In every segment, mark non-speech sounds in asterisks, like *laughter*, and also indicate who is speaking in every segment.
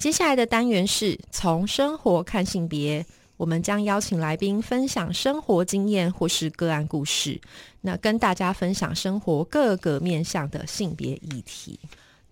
Speaker 1: 接下来的单元是从生活看性别，我们将邀请来宾分享生活经验或是个案故事，那跟大家分享生活各个面向的性别议题。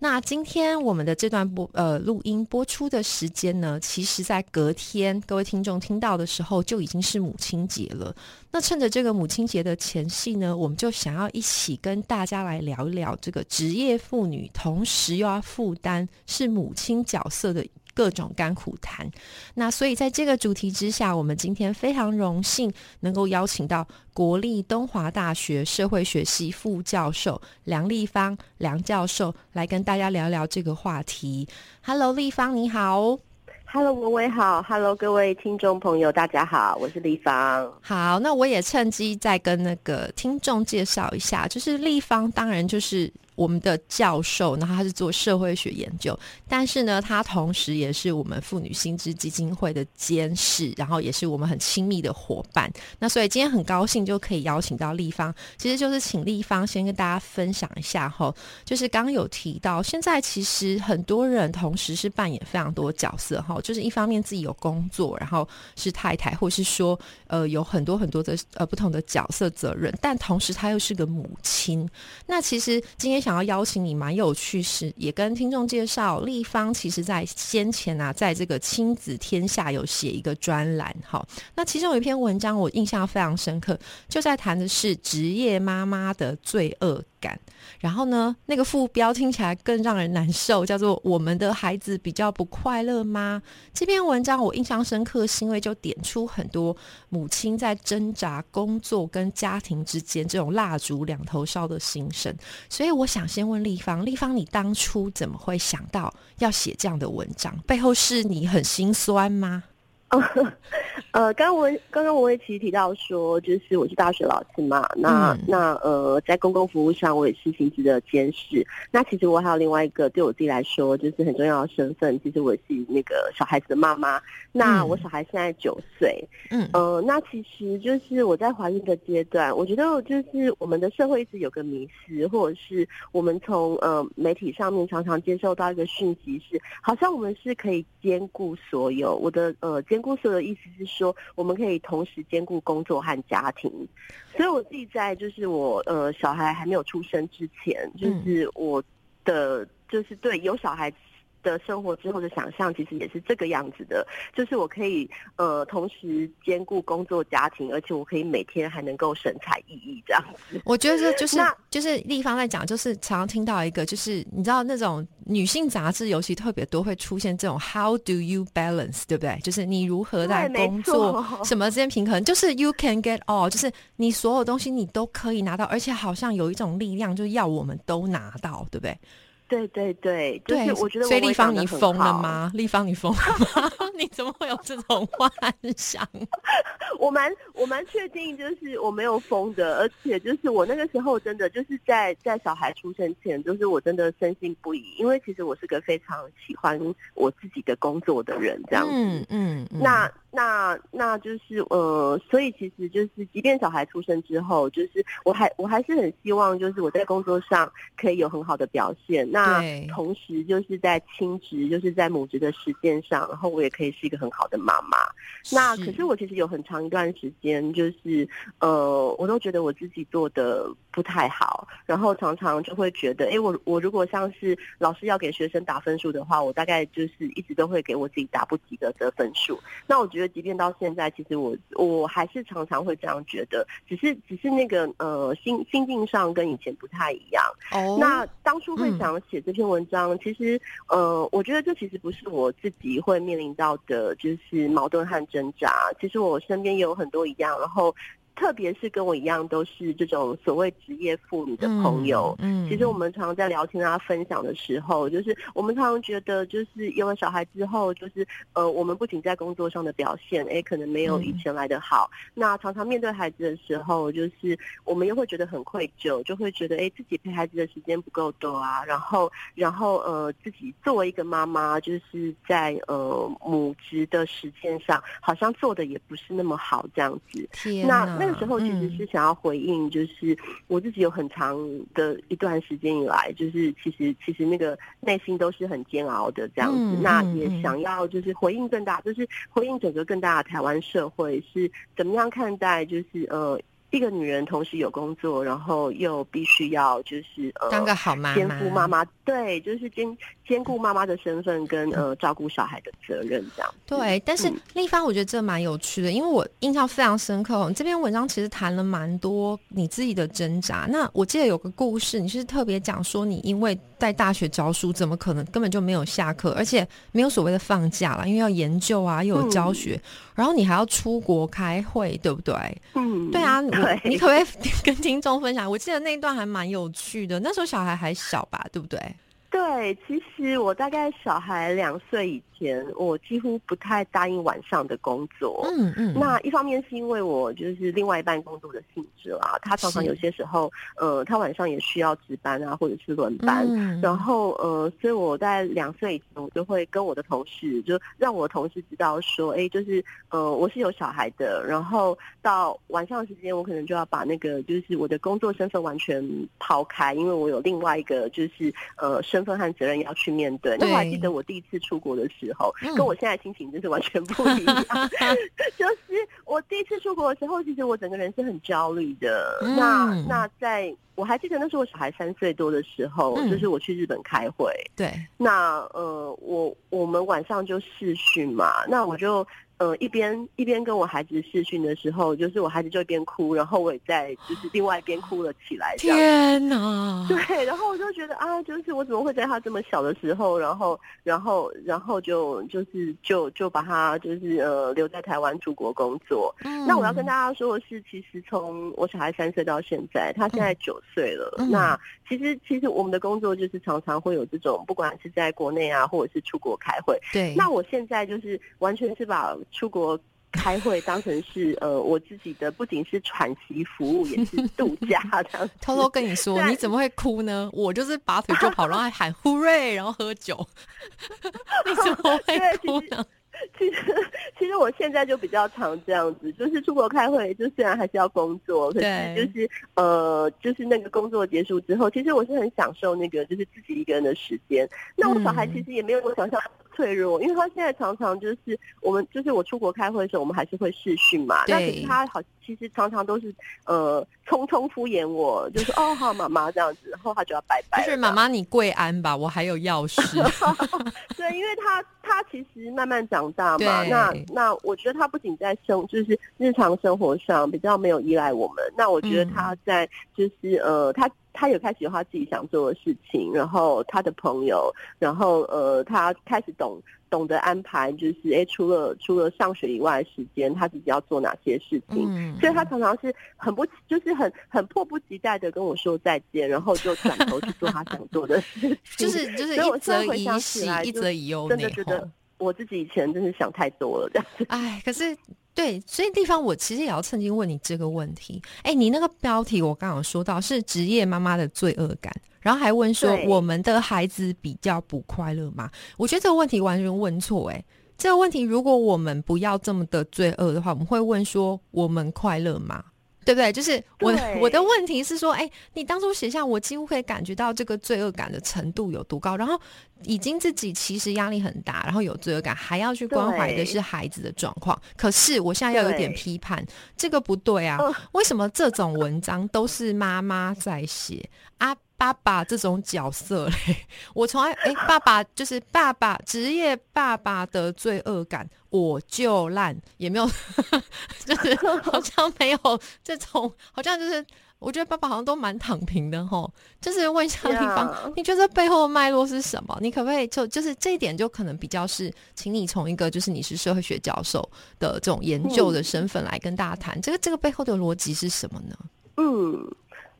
Speaker 1: 那今天我们的这段播呃录音播出的时间呢，其实在隔天各位听众听到的时候就已经是母亲节了。那趁着这个母亲节的前夕呢，我们就想要一起跟大家来聊一聊这个职业妇女，同时又要负担是母亲角色的。各种甘苦谈，那所以在这个主题之下，我们今天非常荣幸能够邀请到国立东华大学社会学系副教授梁立芳梁教授来跟大家聊聊这个话题。Hello，立芳你好。
Speaker 2: Hello，文伟好。Hello，各位听众朋友，大家好，我是立芳。
Speaker 1: 好，那我也趁机再跟那个听众介绍一下，就是立芳，当然就是。我们的教授，然后他是做社会学研究，但是呢，他同时也是我们妇女新知基金会的监事，然后也是我们很亲密的伙伴。那所以今天很高兴就可以邀请到立方，其实就是请立方先跟大家分享一下哈，就是刚刚有提到，现在其实很多人同时是扮演非常多角色哈，就是一方面自己有工作，然后是太太，或是说呃有很多很多的呃不同的角色责任，但同时他又是个母亲。那其实今天想。想要邀请你，蛮有趣，是也跟听众介绍。立方其实在先前啊，在这个亲子天下有写一个专栏，哈。那其中有一篇文章我印象非常深刻，就在谈的是职业妈妈的罪恶感。然后呢，那个副标听起来更让人难受，叫做“我们的孩子比较不快乐吗？”这篇文章我印象深刻，是因为就点出很多母亲在挣扎工作跟家庭之间这种蜡烛两头烧的心声。所以我想先问立方，立方，你当初怎么会想到要写这样的文章？背后是你很心酸吗？*laughs*
Speaker 2: 呃，刚刚我刚刚我也其实提到说，就是我是大学老师嘛，那那呃，在公共服务上我也是行职的监视。那其实我还有另外一个对我自己来说就是很重要的身份，其实我是那个小孩子的妈妈。那我小孩现在九岁，嗯呃，那其实就是我在怀孕的阶段，我觉得就是我们的社会一直有个迷失，或者是我们从呃媒体上面常常接受到一个讯息是，好像我们是可以兼顾所有我的呃兼。顾的意思是说，我们可以同时兼顾工作和家庭。所以我自己在就是我呃小孩还没有出生之前，就是我的就是对有小孩。的生活之后的想象，其实也是这个样子的，就是我可以呃同时兼顾工作家庭，而且我可以每天还能够神采奕奕这样子。
Speaker 1: 我觉得就是就是立方在讲，就是常常听到一个，就是你知道那种女性杂志，尤其特别多会出现这种 How do you balance，对不对？就是你如何在工作什么之间平衡？就是 You can get all，就是你所有东西你都可以拿到，而且好像有一种力量，就是要我们都拿到，对不对？
Speaker 2: 对对对，就是我觉得。
Speaker 1: 所以立方你疯了吗？立方你疯了吗？*laughs* 你怎么会有这种幻想？*laughs*
Speaker 2: 我蛮我蛮确定，就是我没有疯的，而且就是我那个时候真的就是在在小孩出生前，就是我真的深信不疑，因为其实我是个非常喜欢我自己的工作的人，这样子。嗯嗯。那那那就是呃，所以其实就是，即便小孩出生之后，就是我还我还是很希望，就是我在工作上可以有很好的表现。那那同时就是在亲职，就是在母职的实践上，然后我也可以是一个很好的妈妈。那可是我其实有很长一段时间，就是呃，我都觉得我自己做的不太好，然后常常就会觉得，哎，我我如果像是老师要给学生打分数的话，我大概就是一直都会给我自己打不及格的分数。那我觉得，即便到现在，其实我我还是常常会这样觉得，只是只是那个呃心心境上跟以前不太一样。哦，那当初会想。写这篇文章，其实，呃，我觉得这其实不是我自己会面临到的，就是矛盾和挣扎。其实我身边也有很多一样，然后特别是跟我一样都是这种所谓职业妇女的朋友，
Speaker 1: 嗯，
Speaker 2: 其实我们常常在聊天啊、分享的时候，就是我们常常觉得，就是有了小孩之后，就是呃，我们不仅在工作上的表现，哎，可能没有以前来的好。那常常面对孩子的时候，就是我们又会觉得很愧疚，就会觉得，哎，自己陪孩子的时间不够多啊。然后，然后呃，自己作为一个妈妈，就是在呃母职的时间上，好像做的也不是那么好，这样子。那那个时候其实是想要回应，就是我自己有很长的一段时间以来，就是其实其实那个内心都是很煎熬的这样子。那也想要就是回应更大，就是回应整个更大的台湾社会是怎么样看待，就是呃。一个女人同时有工作，然后又必须要就是呃
Speaker 1: 当个好妈妈，
Speaker 2: 兼顾妈妈对，就是兼兼顾妈妈的身份跟呃照顾小孩的责任这样。
Speaker 1: 对，但是立方我觉得这蛮有趣的，因为我印象非常深刻。这篇文章其实谈了蛮多你自己的挣扎。那我记得有个故事，你是特别讲说你因为在大学教书，怎么可能根本就没有下课，而且没有所谓的放假了，因为要研究啊，又有教学，然后你还要出国开会，对不对？
Speaker 2: 嗯，
Speaker 1: 对啊。你可不可以跟听众分享？我记得那一段还蛮有趣的，那时候小孩还小吧，对不对？
Speaker 2: 对，其实我大概小孩两岁以前，我几乎不太答应晚上的工作。
Speaker 1: 嗯嗯。
Speaker 2: 那一方面是因为我就是另外一半工作的性质啦，他常常有些时候，呃，他晚上也需要值班啊，或者是轮班。嗯。然后呃，所以我在两岁以前，我就会跟我的同事，就让我的同事知道说，哎，就是呃，我是有小孩的。然后到晚上的时间，我可能就要把那个就是我的工作身份完全抛开，因为我有另外一个就是呃身份和责任要去面对。那我还记得我第一次出国的时候，跟我现在心情真是完全不一样。*laughs* 就是我第一次出国的时候，其实我整个人是很焦虑的。那那在我还记得那时候我小孩三岁多的时候，就是我去日本开会。
Speaker 1: 对。
Speaker 2: 那呃，我我们晚上就试训嘛，那我就。呃，一边一边跟我孩子试训的时候，就是我孩子就一边哭，然后我也在就是另外一边哭了起来。
Speaker 1: 天哪！
Speaker 2: 对，然后我就觉得啊，就是我怎么会在他这么小的时候，然后然后然后就就是就就把他就是呃留在台湾出国工作。那我要跟大家说的是，其实从我小孩三岁到现在，他现在九岁了。那其实其实我们的工作就是常常会有这种，不管是在国内啊，或者是出国开会。
Speaker 1: 对。
Speaker 2: 那我现在就是完全是把。出国开会当成是呃我自己的，不仅是喘息服务，也是度假这样。
Speaker 1: 偷偷跟你说，你怎么会哭呢？我就是拔腿就跑，然后还喊 hooray，然后喝酒。*laughs* 你怎么会哭呢？
Speaker 2: 其实其实我现在就比较常这样子，就是出国开会，就虽然还是要工作，可是就是呃就是那个工作结束之后，其实我是很享受那个就是自己一个人的时间。那我小孩其实也没有我想象。脆弱，因为他现在常常就是我们，就是我出国开会的时候，我们还是会视讯嘛。那可是他好，其实常常都是呃，匆匆敷衍我，就是哦，好妈妈这样子，然后他就要拜拜。
Speaker 1: 就是妈妈，你跪安吧，我还有钥匙。*laughs*
Speaker 2: 对，因为他他其实慢慢长大嘛，那那我觉得他不仅在生，就是日常生活上比较没有依赖我们。那我觉得他在就是呃，他。他有开始有他自己想做的事情，然后他的朋友，然后呃，他开始懂懂得安排，就是哎，除了除了上学以外的时间，他自己要做哪些事情。嗯所以，他常常是很不，就是很很迫不及待的跟我说再见，然后就转头去做他想做的事情。*laughs*
Speaker 1: 就是就是一则以喜，一则以忧，
Speaker 2: 真的觉得我自己以前真是想太多了，这样子。
Speaker 1: 哎，可是。对，所以地方我其实也要趁机问你这个问题。哎，你那个标题我刚好说到是职业妈妈的罪恶感，然后还问说我们的孩子比较不快乐吗？我觉得这个问题完全问错。哎，这个问题如果我们不要这么的罪恶的话，我们会问说我们快乐吗？对不对？就是我我的问题是说，哎，你当初写下，我几乎可以感觉到这个罪恶感的程度有多高，然后已经自己其实压力很大，然后有罪恶感，还要去关怀的是孩子的状况。可是我现在要有点批判，这个不对啊！为什么这种文章都是妈妈在写啊？爸爸这种角色嘞，*laughs* 我从来哎，爸爸就是爸爸，职业爸爸的罪恶感，我就烂，也没有，*laughs* 就是好像没有这种，好像就是我觉得爸爸好像都蛮躺平的哈。就是问一下地方，你觉得背后的脉络是什么？你可不可以就就是这一点就可能比较是，请你从一个就是你是社会学教授的这种研究的身份来跟大家谈，这个这个背后的逻辑是什么呢？
Speaker 2: 嗯。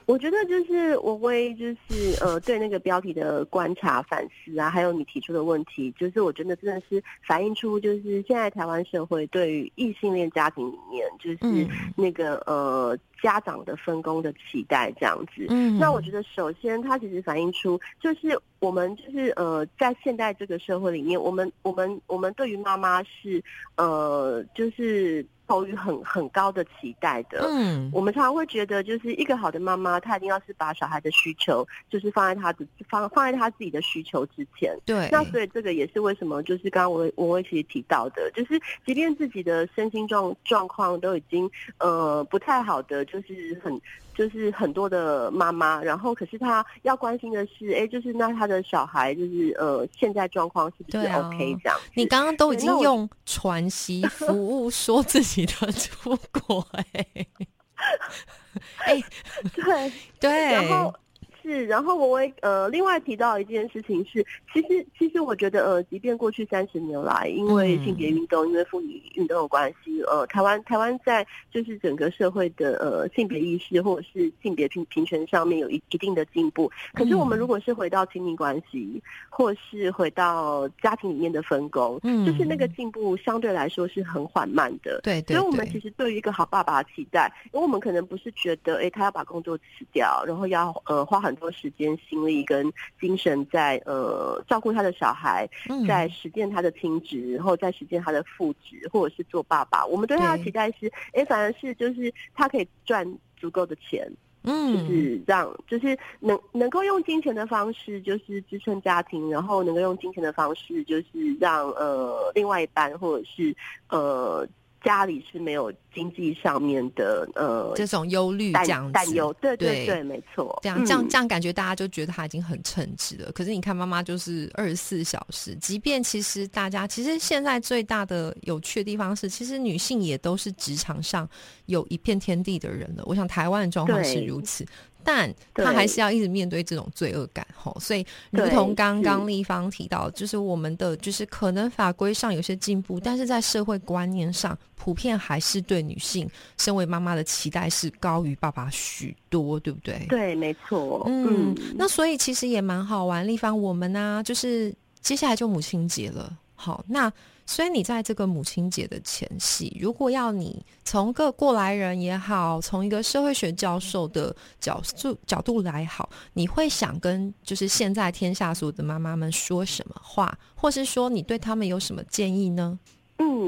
Speaker 2: 我觉得就是我会就是呃对那个标题的观察反思啊，还有你提出的问题，就是我觉得真的是反映出就是现在台湾社会对于异性恋家庭里面就是那个呃家长的分工的期待这样子。嗯，那我觉得首先它其实反映出就是我们就是呃在现代这个社会里面，我们我们我们对于妈妈是呃就是。投予很很高的期待的，嗯，我们常常会觉得，就是一个好的妈妈，她一定要是把小孩的需求，就是放在她的放放在她自己的需求之前。
Speaker 1: 对，
Speaker 2: 那所以这个也是为什么，就是刚刚我我我其实提到的，就是即便自己的身心状状况都已经呃不太好的，就是很。就是很多的妈妈，然后可是她要关心的是，哎，就是那她的小孩，就是呃，现在状况是不是 OK 这样？
Speaker 1: 你刚刚都已经用传习服务说自己的出国，哎，
Speaker 2: 哎，对
Speaker 1: 对，*laughs*
Speaker 2: 然后。是，然后我会呃，另外提到一件事情是，其实其实我觉得呃，即便过去三十年来，因为性别运动，因为妇女运动有关系，呃，台湾台湾在就是整个社会的呃性别意识或者是性别平平权上面有一一定的进步。可是我们如果是回到亲密关系，或是回到家庭里面的分工，嗯，就是那个进步相对来说是很缓慢的。
Speaker 1: 对，所
Speaker 2: 以我们其实对于一个好爸爸的期待，因为我们可能不是觉得，哎，他要把工作辞掉，然后要呃花很。多时间、心力跟精神在呃照顾他的小孩，在实践他的亲职，然后在实践他的父职，或者是做爸爸。我们对他的期待是，哎，反而是就是他可以赚足够的钱，嗯，就是让就是能能够用金钱的方式，就是支撑家庭，然后能够用金钱的方式，就是让呃另外一半或者是呃。家里是没有经济上面的呃
Speaker 1: 这种忧虑这样
Speaker 2: 担忧，对对对，没错。
Speaker 1: 这样这样这样感觉大家就觉得他已经很称职了。可是你看妈妈就是二十四小时，即便其实大家其实现在最大的有趣的地方是，其实女性也都是职场上有一片天地的人了。我想台湾的状况是如此。但他还是要一直面对这种罪恶感，吼，所以如同刚刚立方提到，就是我们的就是可能法规上有些进步，但是在社会观念上，普遍还是对女性身为妈妈的期待是高于爸爸许多，对不对？
Speaker 2: 对，没错。
Speaker 1: 嗯，那所以其实也蛮好玩，立方我们呢，就是接下来就母亲节了，好，那。所以你在这个母亲节的前夕，如果要你从个过来人也好，从一个社会学教授的角度角度来好，你会想跟就是现在天下所有的妈妈们说什么话，或是说你对他们有什么建议呢？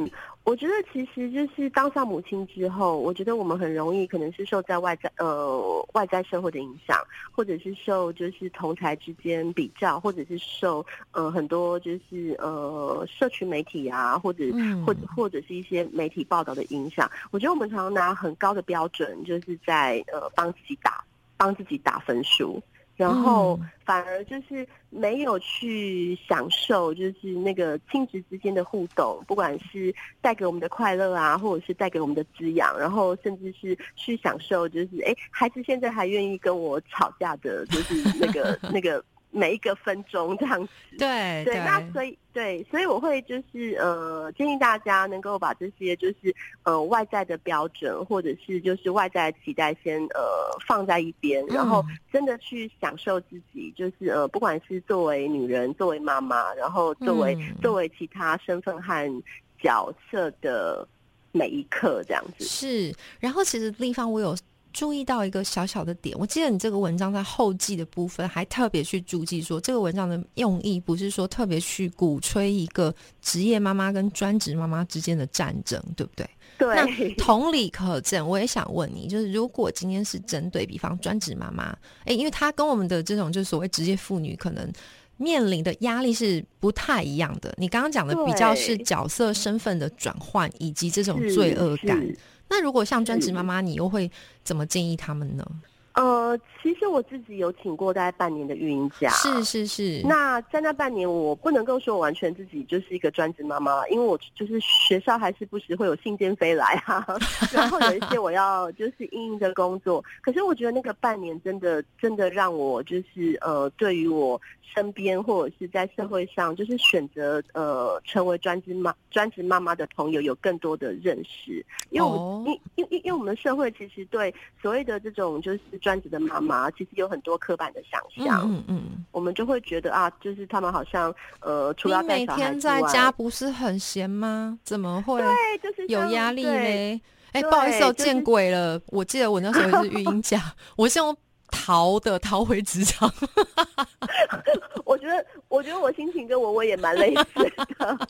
Speaker 2: 嗯。我觉得其实就是当上母亲之后，我觉得我们很容易可能是受在外在呃外在社会的影响，或者是受就是同台之间比较，或者是受呃很多就是呃社群媒体啊，或者或者或者是一些媒体报道的影响。我觉得我们常常拿很高的标准，就是在呃帮自己打帮自己打分数。然后反而就是没有去享受，就是那个亲子之间的互动，不管是带给我们的快乐啊，或者是带给我们的滋养，然后甚至是去享受，就是哎，孩子现在还愿意跟我吵架的，就是那个 *laughs* 那个。每一个分钟这样子，
Speaker 1: 对
Speaker 2: 对，那所以对，所以我会就是呃建议大家能够把这些就是呃外在的标准或者是就是外在的期待先呃放在一边，然后真的去享受自己，就是呃不管是作为女人、作为妈妈，然后作为作为其他身份和角色的每一刻这样子。
Speaker 1: 是，然后其实地方我有。注意到一个小小的点，我记得你这个文章在后记的部分还特别去注记说，这个文章的用意不是说特别去鼓吹一个职业妈妈跟专职妈妈之间的战争，对不对？
Speaker 2: 对。
Speaker 1: 那同理可证，我也想问你，就是如果今天是针对比方专职妈妈，哎，因为她跟我们的这种就是所谓职业妇女可能面临的压力是不太一样的。你刚刚讲的比较是角色身份的转换以及这种罪恶感。那如果像专职妈妈，你又会怎么建议他们呢？
Speaker 2: 呃，其实我自己有请过大概半年的育婴假，
Speaker 1: 是是是。
Speaker 2: 那在那半年，我不能够说完全自己就是一个专职妈妈，因为我就是学校还是不时会有信件飞来哈，*laughs* 然后有一些我要就是应应的工作。可是我觉得那个半年真的真的让我就是呃，对于我身边或者是在社会上就是选择呃成为专职妈专职妈妈的朋友有更多的认识，因为我们因因因因为我们的社会其实对所谓的这种就是。专职的妈妈其实有很多刻板的想象，嗯嗯，我们就会觉得啊，就是他们好像呃，除了
Speaker 1: 每天在家不是很闲吗？怎么会？对，就是有压力嘞。哎，不好意思，我见鬼了！我记得我那时候也是育婴假，我是用。逃的逃回职场，
Speaker 2: 我 *laughs* 觉得，我觉得我心情跟文文也蛮类似的。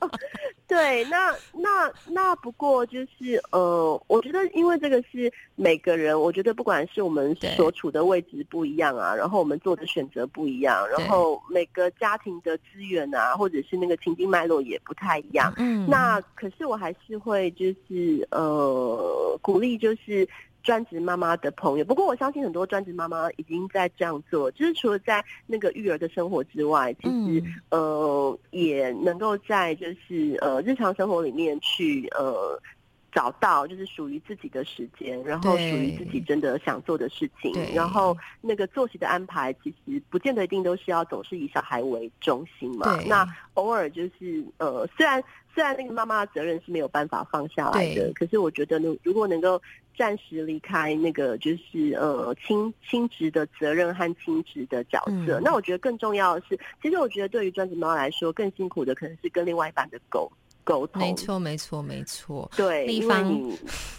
Speaker 2: 对，那那那不过就是呃，我觉得因为这个是每个人，我觉得不管是我们所处的位置不一样啊，然后我们做的选择不一样，然后每个家庭的资源啊，或者是那个情境脉络也不太一样。嗯，那可是我还是会就是呃鼓励就是。专职妈妈的朋友，不过我相信很多专职妈妈已经在这样做，就是除了在那个育儿的生活之外，其实呃也能够在就是呃日常生活里面去呃找到就是属于自己的时间，然后属于自己真的想做的事情，然后那个作息的安排其实不见得一定都是要总是以小孩为中心嘛，那偶尔就是呃虽然。虽然那个妈妈的责任是没有办法放下来的，可是我觉得呢，如果能够暂时离开那个就是呃亲亲职的责任和亲职的角色，那我觉得更重要的是，其实我觉得对于专职妈妈来说，更辛苦的可能是跟另外一半的沟沟通。
Speaker 1: 没错，没错，没错。
Speaker 2: 对，
Speaker 1: 立方，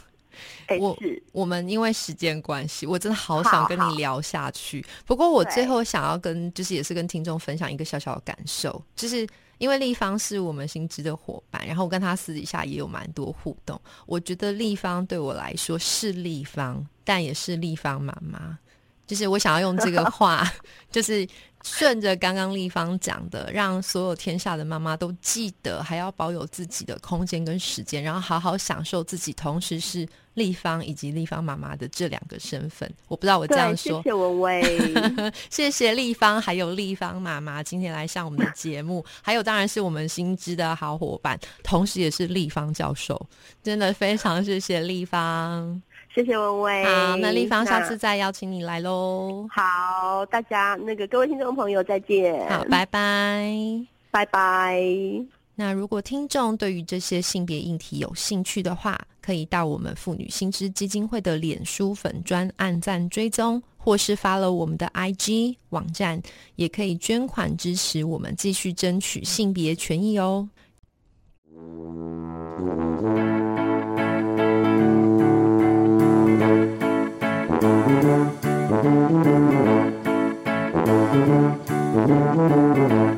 Speaker 1: *laughs*
Speaker 2: 我
Speaker 1: 我们因为时间关系，我真的好想跟你聊下去。不过我最后想要跟就是也是跟听众分享一个小小的感受，就是。因为立方是我们新知的伙伴，然后我跟他私底下也有蛮多互动。我觉得立方对我来说是立方，但也是立方妈妈。就是我想要用这个话，*laughs* 就是顺着刚刚立方讲的，让所有天下的妈妈都记得，还要保有自己的空间跟时间，然后好好享受自己，同时是。立方以及立方妈妈的这两个身份，我不知道我这样说。
Speaker 2: 谢谢文威，
Speaker 1: 谢谢立方，*laughs* 还有立方妈妈今天来上我们的节目，还有当然是我们新知的好伙伴，同时也是立方教授，真的非常谢谢立方，
Speaker 2: 谢谢文威。
Speaker 1: 好，那立方下次再邀请你来喽。
Speaker 2: 好，大家那个各位听众朋友再见。
Speaker 1: 好，拜拜，
Speaker 2: 拜拜。
Speaker 1: 那如果听众对于这些性别议题有兴趣的话，可以到我们妇女新知基金会的脸书粉专按赞追踪，或是发了我们的 IG 网站，也可以捐款支持我们继续争取性别权益哦。Thank you.